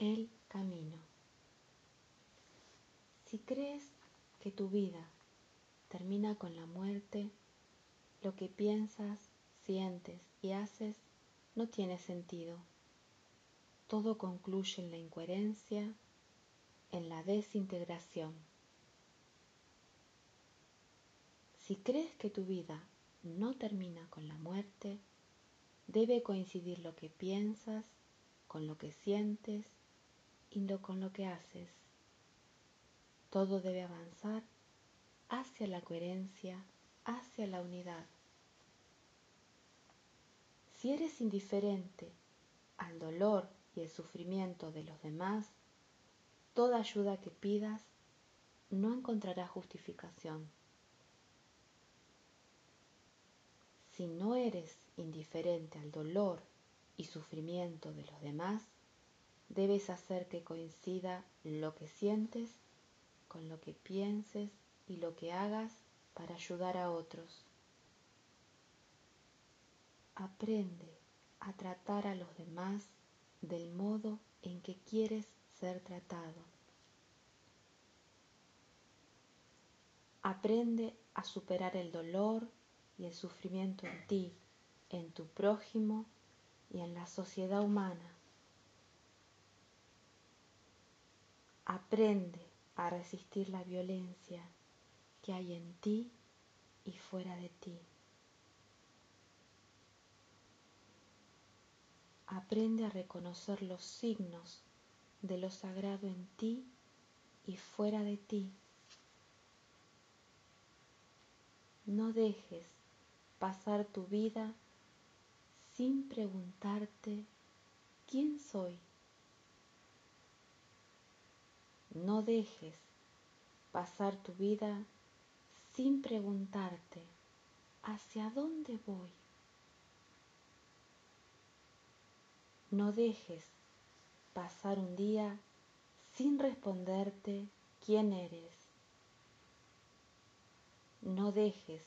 El camino. Si crees que tu vida termina con la muerte, lo que piensas, sientes y haces no tiene sentido. Todo concluye en la incoherencia, en la desintegración. Si crees que tu vida no termina con la muerte, debe coincidir lo que piensas con lo que sientes y con lo que haces. Todo debe avanzar hacia la coherencia, hacia la unidad. Si eres indiferente al dolor y el sufrimiento de los demás, toda ayuda que pidas no encontrará justificación. Si no eres indiferente al dolor y sufrimiento de los demás, debes hacer que coincida lo que sientes con lo que pienses y lo que hagas para ayudar a otros. Aprende a tratar a los demás del modo en que quieres ser tratado. Aprende a superar el dolor y el sufrimiento en ti, en tu prójimo y en la sociedad humana. Aprende a resistir la violencia que hay en ti y fuera de ti. Aprende a reconocer los signos de lo sagrado en ti y fuera de ti. No dejes pasar tu vida sin preguntarte quién soy. No dejes pasar tu vida sin preguntarte hacia dónde voy. No dejes pasar un día sin responderte quién eres. No dejes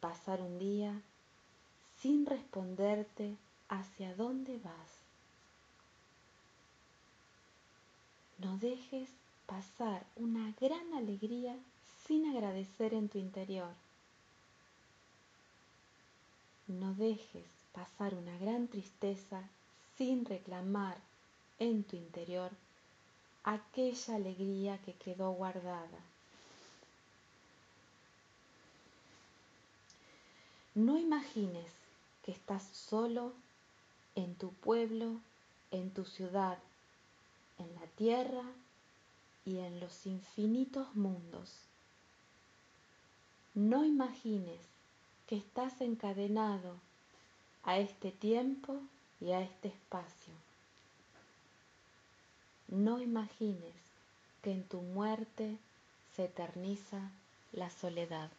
pasar un día sin responderte hacia dónde vas. No dejes pasar una gran alegría sin agradecer en tu interior. No dejes pasar una gran tristeza sin reclamar en tu interior aquella alegría que quedó guardada. No imagines que estás solo en tu pueblo, en tu ciudad, en la tierra y en los infinitos mundos. No imagines que estás encadenado a este tiempo y a este espacio. No imagines que en tu muerte se eterniza la soledad.